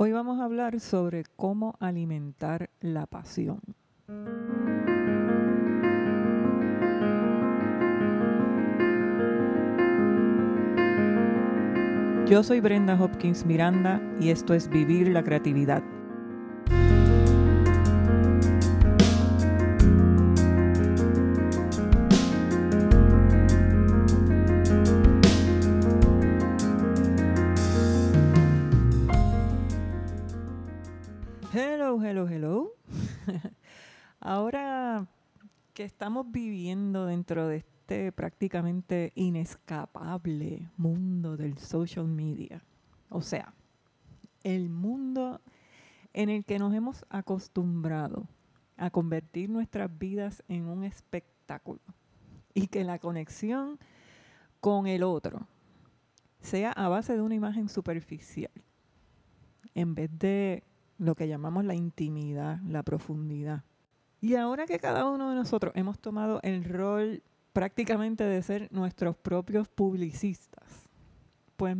Hoy vamos a hablar sobre cómo alimentar la pasión. Yo soy Brenda Hopkins Miranda y esto es Vivir la Creatividad. Que estamos viviendo dentro de este prácticamente inescapable mundo del social media, o sea, el mundo en el que nos hemos acostumbrado a convertir nuestras vidas en un espectáculo y que la conexión con el otro sea a base de una imagen superficial en vez de lo que llamamos la intimidad, la profundidad. Y ahora que cada uno de nosotros hemos tomado el rol prácticamente de ser nuestros propios publicistas, pues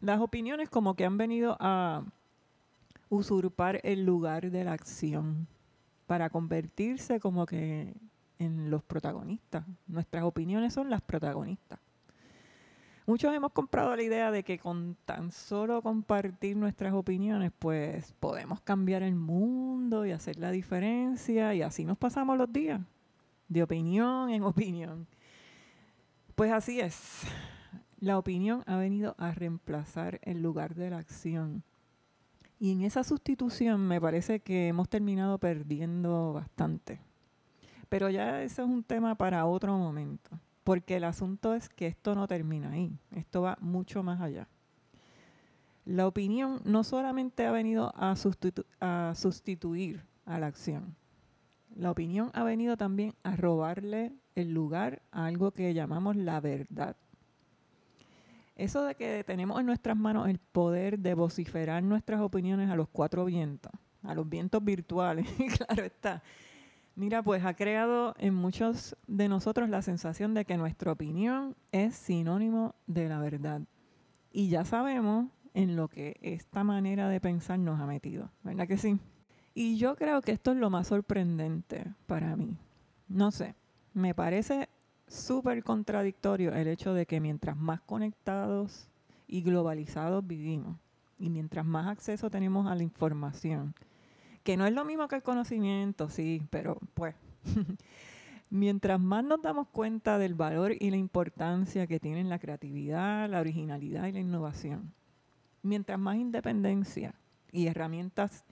las opiniones como que han venido a usurpar el lugar de la acción para convertirse como que en los protagonistas. Nuestras opiniones son las protagonistas. Muchos hemos comprado la idea de que con tan solo compartir nuestras opiniones, pues podemos cambiar el mundo y hacer la diferencia y así nos pasamos los días, de opinión en opinión. Pues así es, la opinión ha venido a reemplazar el lugar de la acción. Y en esa sustitución me parece que hemos terminado perdiendo bastante. Pero ya eso es un tema para otro momento porque el asunto es que esto no termina ahí, esto va mucho más allá. La opinión no solamente ha venido a, sustituir a la acción, la opinión ha venido también a robarle el lugar a algo que llamamos la verdad. Eso de que tenemos en nuestras manos el poder de vociferar nuestras opiniones a los cuatro vientos, a los vientos virtuales, claro está, Mira, pues ha creado en muchos de nosotros la sensación de que nuestra opinión es sinónimo de la verdad. Y ya sabemos en lo que esta manera de pensar nos ha metido, ¿verdad que sí? Y yo creo que esto es lo más sorprendente para mí. No sé, me parece súper contradictorio el hecho de que mientras más conectados y globalizados vivimos y mientras más acceso tenemos a la información, que no es lo mismo que el conocimiento, sí, pero pues mientras más nos damos cuenta del valor y la importancia que tienen la creatividad, la originalidad y la innovación, mientras más independencia y herramientas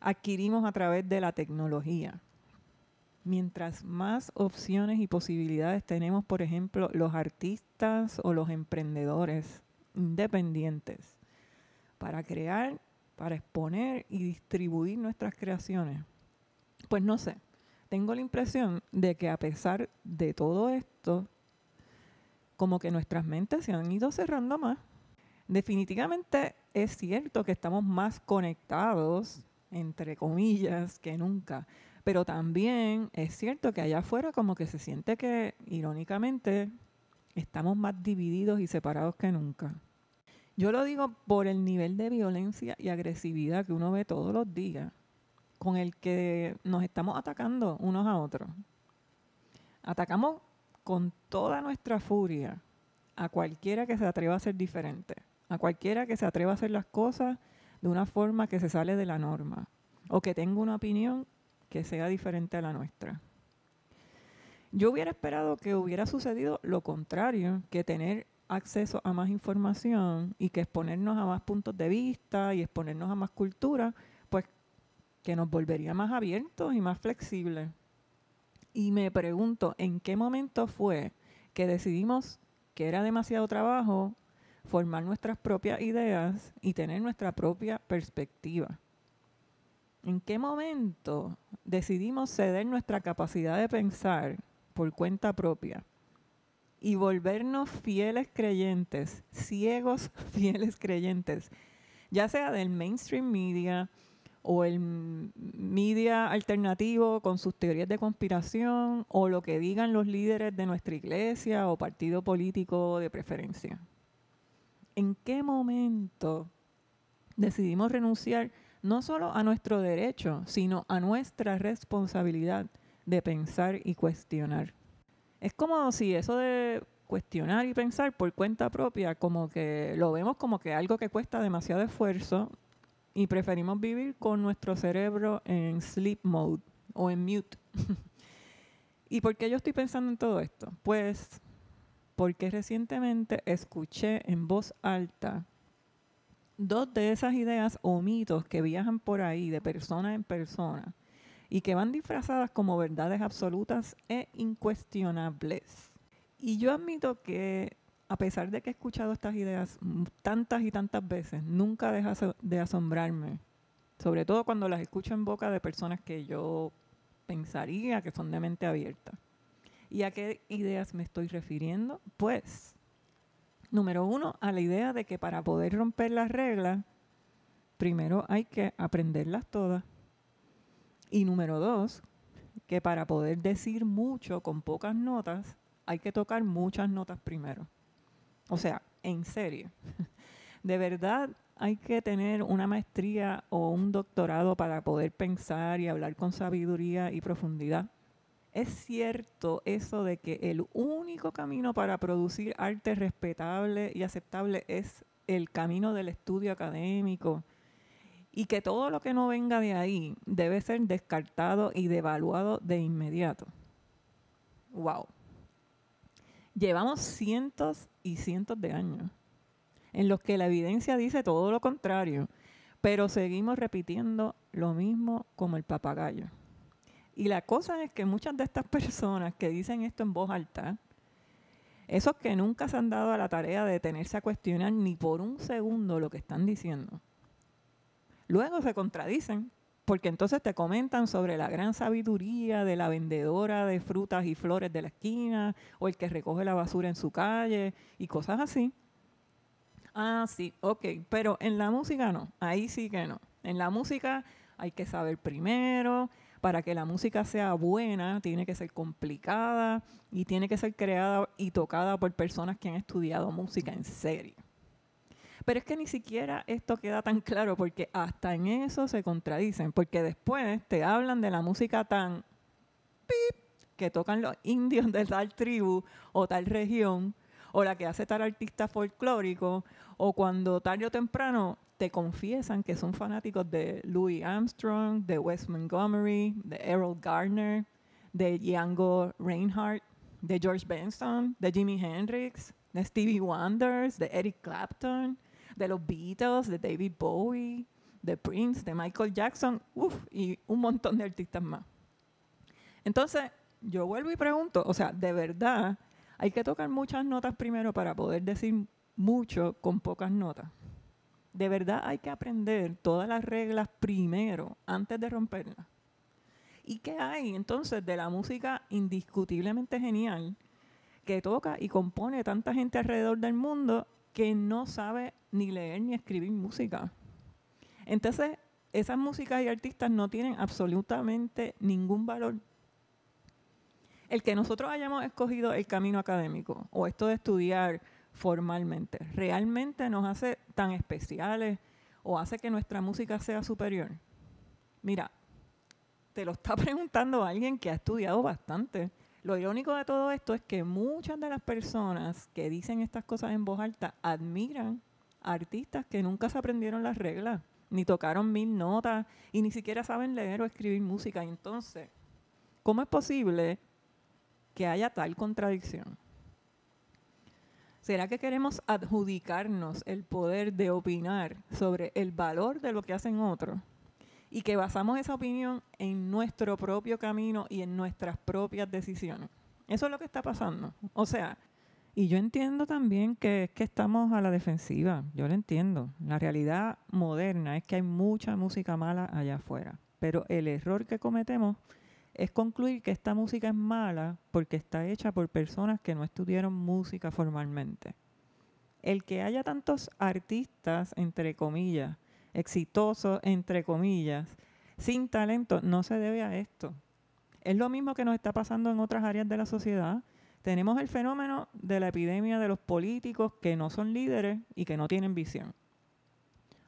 adquirimos a través de la tecnología, mientras más opciones y posibilidades tenemos, por ejemplo, los artistas o los emprendedores independientes para crear para exponer y distribuir nuestras creaciones. Pues no sé, tengo la impresión de que a pesar de todo esto, como que nuestras mentes se han ido cerrando más. Definitivamente es cierto que estamos más conectados, entre comillas, que nunca. Pero también es cierto que allá afuera como que se siente que, irónicamente, estamos más divididos y separados que nunca. Yo lo digo por el nivel de violencia y agresividad que uno ve todos los días, con el que nos estamos atacando unos a otros. Atacamos con toda nuestra furia a cualquiera que se atreva a ser diferente, a cualquiera que se atreva a hacer las cosas de una forma que se sale de la norma o que tenga una opinión que sea diferente a la nuestra. Yo hubiera esperado que hubiera sucedido lo contrario, que tener acceso a más información y que exponernos a más puntos de vista y exponernos a más cultura, pues que nos volvería más abiertos y más flexibles. Y me pregunto, ¿en qué momento fue que decidimos que era demasiado trabajo formar nuestras propias ideas y tener nuestra propia perspectiva? ¿En qué momento decidimos ceder nuestra capacidad de pensar por cuenta propia? Y volvernos fieles creyentes, ciegos fieles creyentes, ya sea del mainstream media o el media alternativo con sus teorías de conspiración o lo que digan los líderes de nuestra iglesia o partido político de preferencia. ¿En qué momento decidimos renunciar no solo a nuestro derecho, sino a nuestra responsabilidad de pensar y cuestionar. Es como si eso de cuestionar y pensar por cuenta propia, como que lo vemos como que algo que cuesta demasiado esfuerzo y preferimos vivir con nuestro cerebro en sleep mode o en mute. ¿Y por qué yo estoy pensando en todo esto? Pues porque recientemente escuché en voz alta dos de esas ideas o mitos que viajan por ahí de persona en persona y que van disfrazadas como verdades absolutas e incuestionables. Y yo admito que a pesar de que he escuchado estas ideas tantas y tantas veces, nunca deja de asombrarme, sobre todo cuando las escucho en boca de personas que yo pensaría que son de mente abierta. ¿Y a qué ideas me estoy refiriendo? Pues, número uno, a la idea de que para poder romper las reglas, primero hay que aprenderlas todas. Y número dos, que para poder decir mucho con pocas notas, hay que tocar muchas notas primero. O sea, en serio. De verdad hay que tener una maestría o un doctorado para poder pensar y hablar con sabiduría y profundidad. Es cierto eso de que el único camino para producir arte respetable y aceptable es el camino del estudio académico y que todo lo que no venga de ahí debe ser descartado y devaluado de inmediato. Wow. Llevamos cientos y cientos de años en los que la evidencia dice todo lo contrario, pero seguimos repitiendo lo mismo como el papagayo. Y la cosa es que muchas de estas personas que dicen esto en voz alta, esos que nunca se han dado a la tarea de detenerse a cuestionar ni por un segundo lo que están diciendo, luego se contradicen, porque entonces te comentan sobre la gran sabiduría de la vendedora de frutas y flores de la esquina, o el que recoge la basura en su calle, y cosas así. Ah, sí, ok, pero en la música no, ahí sí que no. En la música hay que saber primero, para que la música sea buena, tiene que ser complicada y tiene que ser creada y tocada por personas que han estudiado música en serio. Pero es que ni siquiera esto queda tan claro porque hasta en eso se contradicen, porque después te hablan de la música tan pip, que tocan los indios de tal tribu o tal región, o la que hace tal artista folclórico, o cuando tarde o temprano te confiesan que son fanáticos de Louis Armstrong, de Wes Montgomery, de Errol Garner, de Django Reinhardt, de George Benson, de Jimi Hendrix, de Stevie Wonder, de Eric Clapton, de los Beatles, de David Bowie, de Prince, de Michael Jackson, y un montón de artistas más. Entonces, yo vuelvo y pregunto, o sea, de verdad, hay que tocar muchas notas primero para poder decir mucho con pocas notas de verdad hay que aprender todas las reglas primero, antes de romperlas. ¿Y qué hay entonces de la música indiscutiblemente genial que toca y compone tanta gente alrededor del mundo que no sabe ni leer ni escribir música? Entonces, esas músicas y artistas no tienen absolutamente ningún valor. El que nosotros hayamos escogido el camino académico o esto de estudiar formalmente, realmente nos hace tan especiales o hace que nuestra música sea superior? Mira, te lo está preguntando alguien que ha estudiado bastante. Lo irónico de todo esto es que muchas de las personas que dicen estas cosas en voz alta admiran artistas que nunca se aprendieron las reglas, ni tocaron mil notas y ni siquiera saben leer o escribir música. entonces, ¿cómo es posible que haya tal contradicción? ¿Será que queremos adjudicarnos el poder de opinar sobre el valor de lo que hacen otros? Y que basamos esa opinión en nuestro propio camino y en nuestras propias decisiones. Eso es lo que está pasando. O sea, y yo entiendo también que es que estamos a la defensiva. Yo lo entiendo. La realidad moderna es que hay mucha música mala allá afuera. Pero el error que cometemos es concluir que esta música es mala porque está hecha por personas que no estudiaron música formalmente. El que haya tantos artistas, entre comillas, exitosos, entre comillas, sin talento, no se debe a esto. Es lo mismo que nos está pasando en otras áreas de la sociedad. Tenemos el fenómeno de la epidemia de los políticos que no son líderes y que no tienen visión.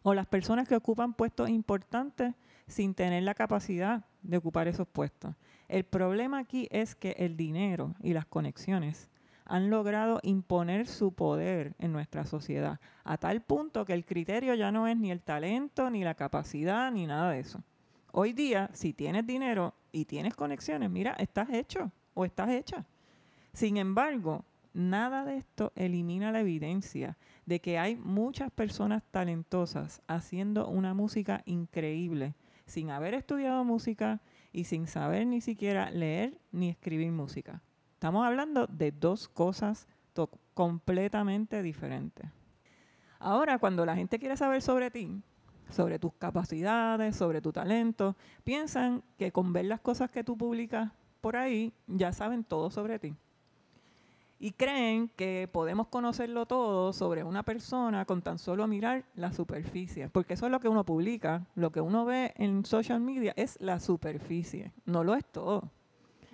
o las personas que ocupan puestos importantes sin tener la capacidad de ocupar esos puestos. El problema aquí es que el dinero y las conexiones han logrado imponer su poder en nuestra sociedad, a tal punto que el criterio ya no es ni el talento, ni la capacidad, ni nada de eso. Hoy día, si tienes dinero y tienes conexiones, mira, estás hecho o estás hecha. Sin embargo, nada de esto elimina la evidencia de que hay muchas personas talentosas haciendo una música increíble, sin haber estudiado música y sin saber ni siquiera leer ni escribir música. Estamos hablando de dos cosas completamente diferentes. Ahora, cuando la gente quiere saber sobre ti, sobre tus capacidades, sobre tu talento, piensan que con ver las cosas que tú publicas por ahí, ya saben todo sobre ti. Y creen que podemos conocerlo todo sobre una persona con tan solo mirar la superficie, porque eso es lo que uno publica, lo que uno ve en social media es la superficie, no lo es todo.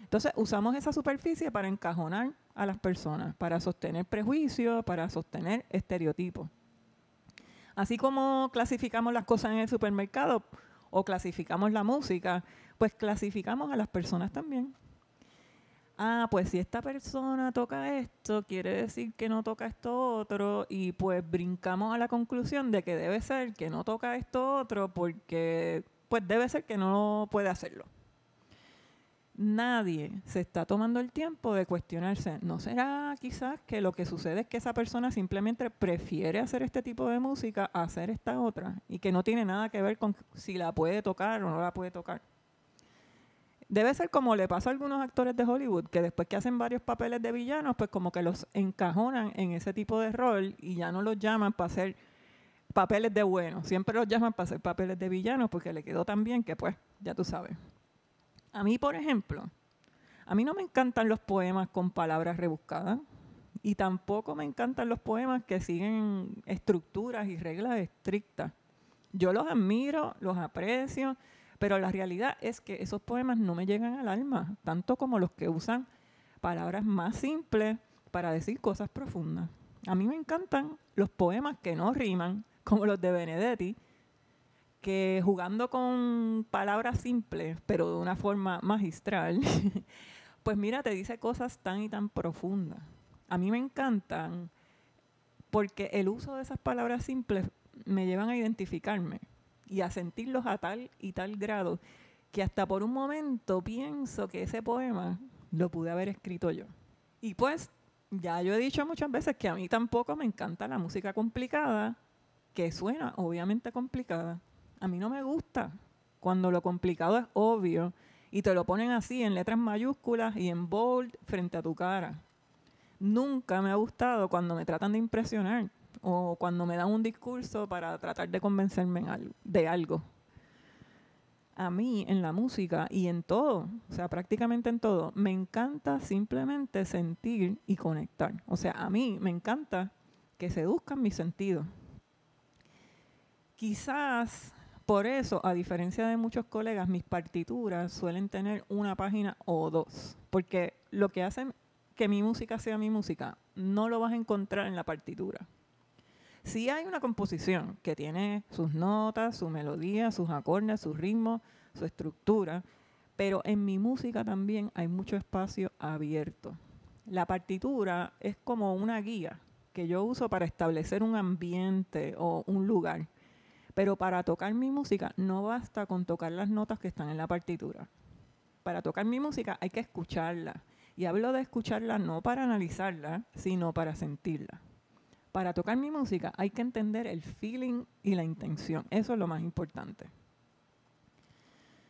Entonces usamos esa superficie para encajonar a las personas, para sostener prejuicios, para sostener estereotipos. Así como clasificamos las cosas en el supermercado o clasificamos la música, pues clasificamos a las personas también. Ah, pues si esta persona toca esto, quiere decir que no toca esto otro, y pues brincamos a la conclusión de que debe ser que no toca esto otro porque pues debe ser que no puede hacerlo nadie se está tomando el tiempo de cuestionarse, ¿no será quizás que lo que sucede es que esa persona simplemente prefiere hacer este tipo de música a hacer esta otra y que no tiene nada que ver con si la puede tocar o no la puede tocar? Debe ser como le pasa a algunos actores de Hollywood, que después que hacen varios papeles de villanos, pues como que los encajonan en ese tipo de rol y ya no los llaman para hacer papeles de buenos, siempre los llaman para hacer papeles de villanos porque le quedó tan bien que pues, ya tú sabes. A mí, por ejemplo, a mí no me encantan los poemas con palabras rebuscadas y tampoco me encantan los poemas que siguen estructuras y reglas estrictas. Yo los admiro, los aprecio, pero la realidad es que esos poemas no me llegan al alma, tanto como los que usan palabras más simples para decir cosas profundas. A mí me encantan los poemas que no riman, como los de Benedetti, que jugando con palabras simples, pero de una forma magistral, pues mira, te dice cosas tan y tan profundas. A mí me encantan porque el uso de esas palabras simples me llevan a identificarme y a sentirlos a tal y tal grado que hasta por un momento pienso que ese poema lo pude haber escrito yo. Y pues ya yo he dicho muchas veces que a mí tampoco me encanta la música complicada, que suena obviamente complicada, a mí no me gusta cuando lo complicado es obvio y te lo ponen así en letras mayúsculas y en bold frente a tu cara. Nunca me ha gustado cuando me tratan de impresionar o cuando me dan un discurso para tratar de convencerme de algo. A mí en la música y en todo, o sea, prácticamente en todo, me encanta simplemente sentir y conectar. O sea, a mí me encanta que seduzcan mis sentidos. Quizás por eso, a diferencia de muchos colegas, mis partituras suelen tener una página o dos, porque lo que hace que mi música sea mi música no lo vas a encontrar en la partitura. Sí hay una composición que tiene sus notas, su melodía, sus acordes, su ritmo, su estructura, pero en mi música también hay mucho espacio abierto. La partitura es como una guía que yo uso para establecer un ambiente o un lugar pero para tocar mi música no basta con tocar las notas que están en la partitura. Para tocar mi música hay que escucharla. Y hablo de escucharla no para analizarla, sino para sentirla. Para tocar mi música hay que entender el feeling y la intención. Eso es lo más importante.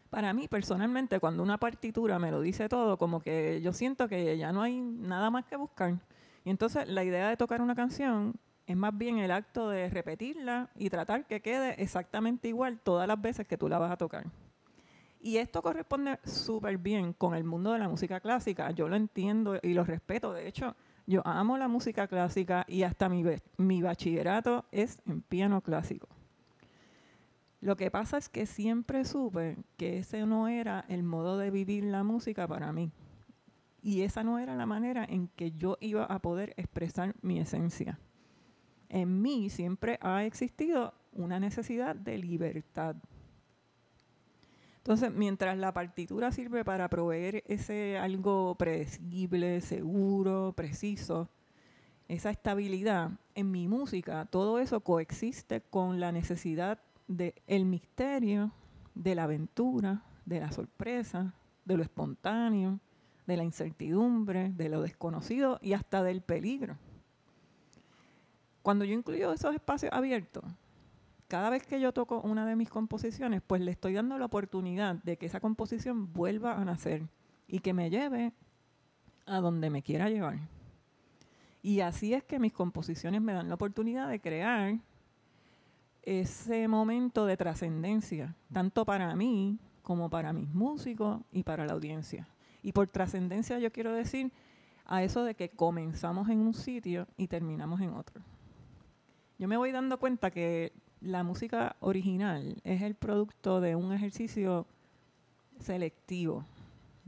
Para mí, personalmente, cuando una partitura me lo dice todo, como que yo siento que ya no hay nada más que buscar. Y entonces la idea de tocar una canción es más bien el acto de repetirla y tratar que quede exactamente igual todas las veces que tú la vas a tocar. Y esto corresponde súper bien con el mundo de la música clásica. Yo lo entiendo y lo respeto. De hecho, yo amo la música clásica y hasta mi, bachillerato es en piano clásico. Lo que pasa es que siempre supe que ese no era el modo de vivir la música para mí. Y esa no era la manera en que yo iba a poder expresar mi esencia en mí siempre ha existido una necesidad de libertad. Entonces, mientras la partitura sirve para proveer ese algo predecible, seguro, preciso, esa estabilidad, en mi música todo eso coexiste con la necesidad del misterio, de la aventura, de la sorpresa, de lo espontáneo, de la incertidumbre, de lo desconocido y hasta del peligro. Cuando yo incluyo esos espacios abiertos, cada vez que yo toco una de mis composiciones, pues le estoy dando la oportunidad de que esa composición vuelva a nacer y que me lleve a donde me quiera llevar. Y así es que mis composiciones me dan la oportunidad de crear ese momento de trascendencia, tanto para mí como para mis músicos y para la audiencia. Y por trascendencia yo quiero decir a eso de que comenzamos en un sitio y terminamos en otro. Yo me voy dando cuenta que la música original es el producto de un ejercicio selectivo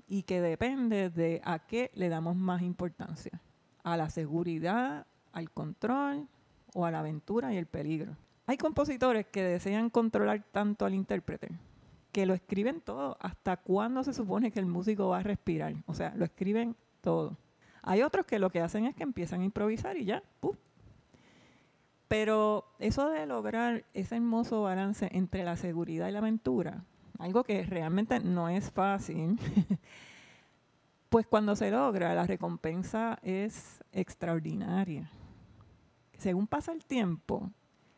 y que depende de a qué le damos más importancia a la seguridad, al control o a la aventura y el peligro. Hay compositores que desean controlar tanto al intérprete que lo escriben todo hasta cuándo se supone que el músico va a respirar. O sea, lo escriben todo. Hay otros que lo que hacen es que empiezan a improvisar y ya, Pero eso de lograr ese hermoso balance entre la seguridad y la aventura, algo que realmente no es fácil, pues cuando se logra, la recompensa es extraordinaria. Según pasa el tiempo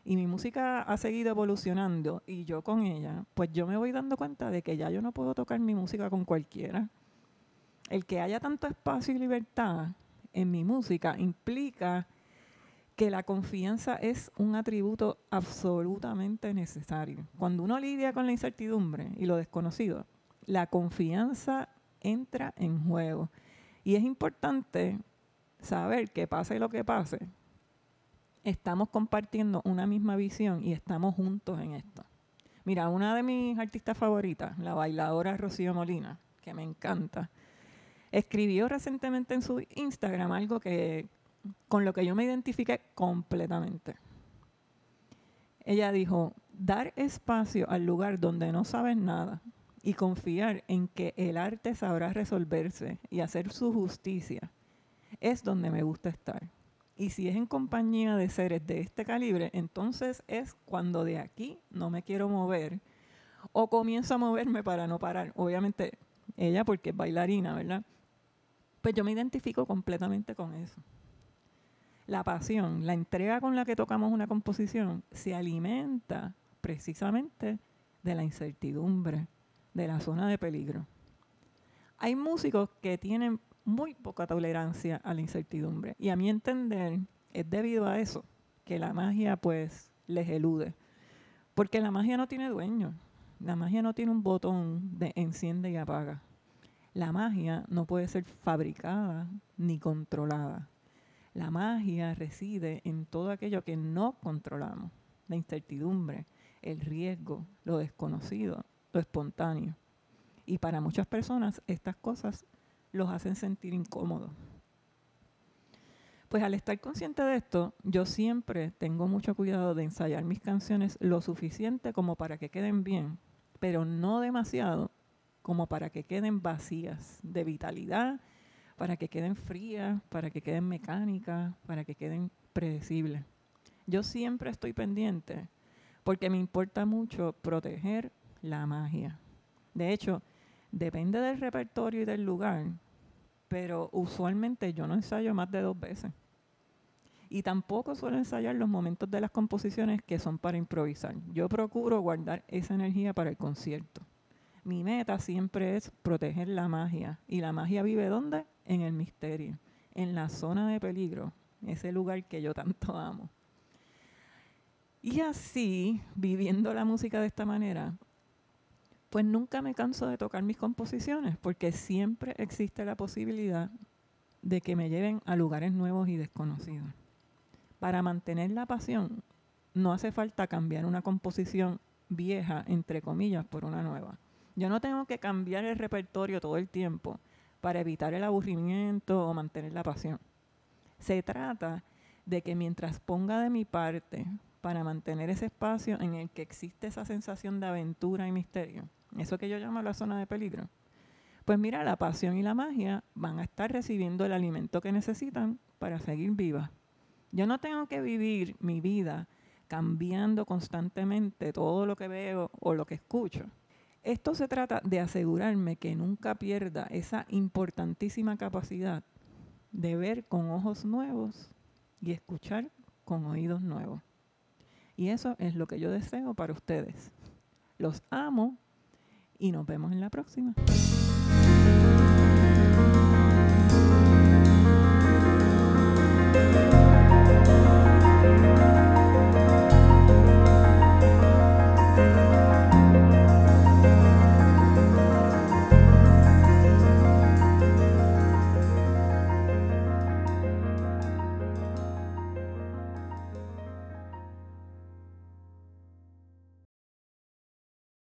y mi música ha seguido evolucionando y yo con ella, pues yo me voy dando cuenta de que ya yo no puedo tocar mi música con cualquiera. El que haya tanto espacio y libertad en mi música implica que la confianza es un atributo absolutamente necesario. Cuando uno lidia con la incertidumbre y lo desconocido, la confianza entra en juego. Y es importante saber que pase lo que pase, estamos compartiendo una misma visión y estamos juntos en esto. Mira, una de mis artistas favoritas, la bailadora Rocío Molina, que me encanta, escribió recientemente en su Instagram algo que con lo que yo me identifiqué completamente. Ella dijo, dar espacio al lugar donde no sabes nada y confiar en que el arte sabrá resolverse y hacer su justicia es donde me gusta estar. Y si es en compañía de seres de este calibre, entonces es cuando de aquí no me quiero mover o comienzo a moverme para no parar. Obviamente ella porque es bailarina, ¿verdad? Pues yo me identifico completamente con eso. La pasión, la entrega con la que tocamos una composición se alimenta precisamente de la incertidumbre, de la zona de peligro. Hay músicos que tienen muy poca tolerancia a la incertidumbre. Y a mi entender, es debido a eso que la magia pues les elude. Porque la magia no tiene dueño. La magia no tiene un botón de enciende y apaga. La magia no puede ser fabricada ni controlada. La magia reside en todo aquello que no controlamos. La incertidumbre, el riesgo, lo desconocido, lo espontáneo. Y para muchas personas estas cosas los hacen sentir incómodos. Pues al estar consciente de esto, yo siempre tengo mucho cuidado de ensayar mis canciones lo suficiente como para que queden bien, pero no demasiado como para que queden vacías de vitalidad, para que queden frías, para que queden mecánicas, para que queden predecibles. Yo siempre estoy pendiente porque me importa mucho proteger la magia. De hecho, Depende del repertorio y del lugar, pero usualmente yo no ensayo más de dos veces. Y tampoco suelo ensayar los momentos de las composiciones que son para improvisar. Yo procuro guardar esa energía para el concierto. Mi meta siempre es proteger la magia. ¿Y la magia vive dónde? En el misterio, en la zona de peligro, ese lugar que yo tanto amo. Y así, viviendo la música de esta manera, pues nunca me canso de tocar mis composiciones, porque siempre existe la posibilidad de que me lleven a lugares nuevos y desconocidos. Para mantener la pasión, no hace falta cambiar una composición vieja, entre comillas, por una nueva. Yo no tengo que cambiar el repertorio todo el tiempo para evitar el aburrimiento o mantener la pasión. Se trata de que mientras ponga de mi parte para mantener ese espacio en el que existe esa sensación de aventura y misterio, eso que yo llamo la zona de peligro, pues mira, la pasión y la magia van a estar recibiendo el alimento que necesitan para seguir vivas. Yo no tengo que vivir mi vida cambiando constantemente todo lo que veo o lo que escucho. Esto se trata de asegurarme que nunca pierda esa importantísima capacidad de ver con ojos nuevos y escuchar con oídos nuevos. Y eso es lo que yo deseo para ustedes. Los amo y nos vemos en la próxima.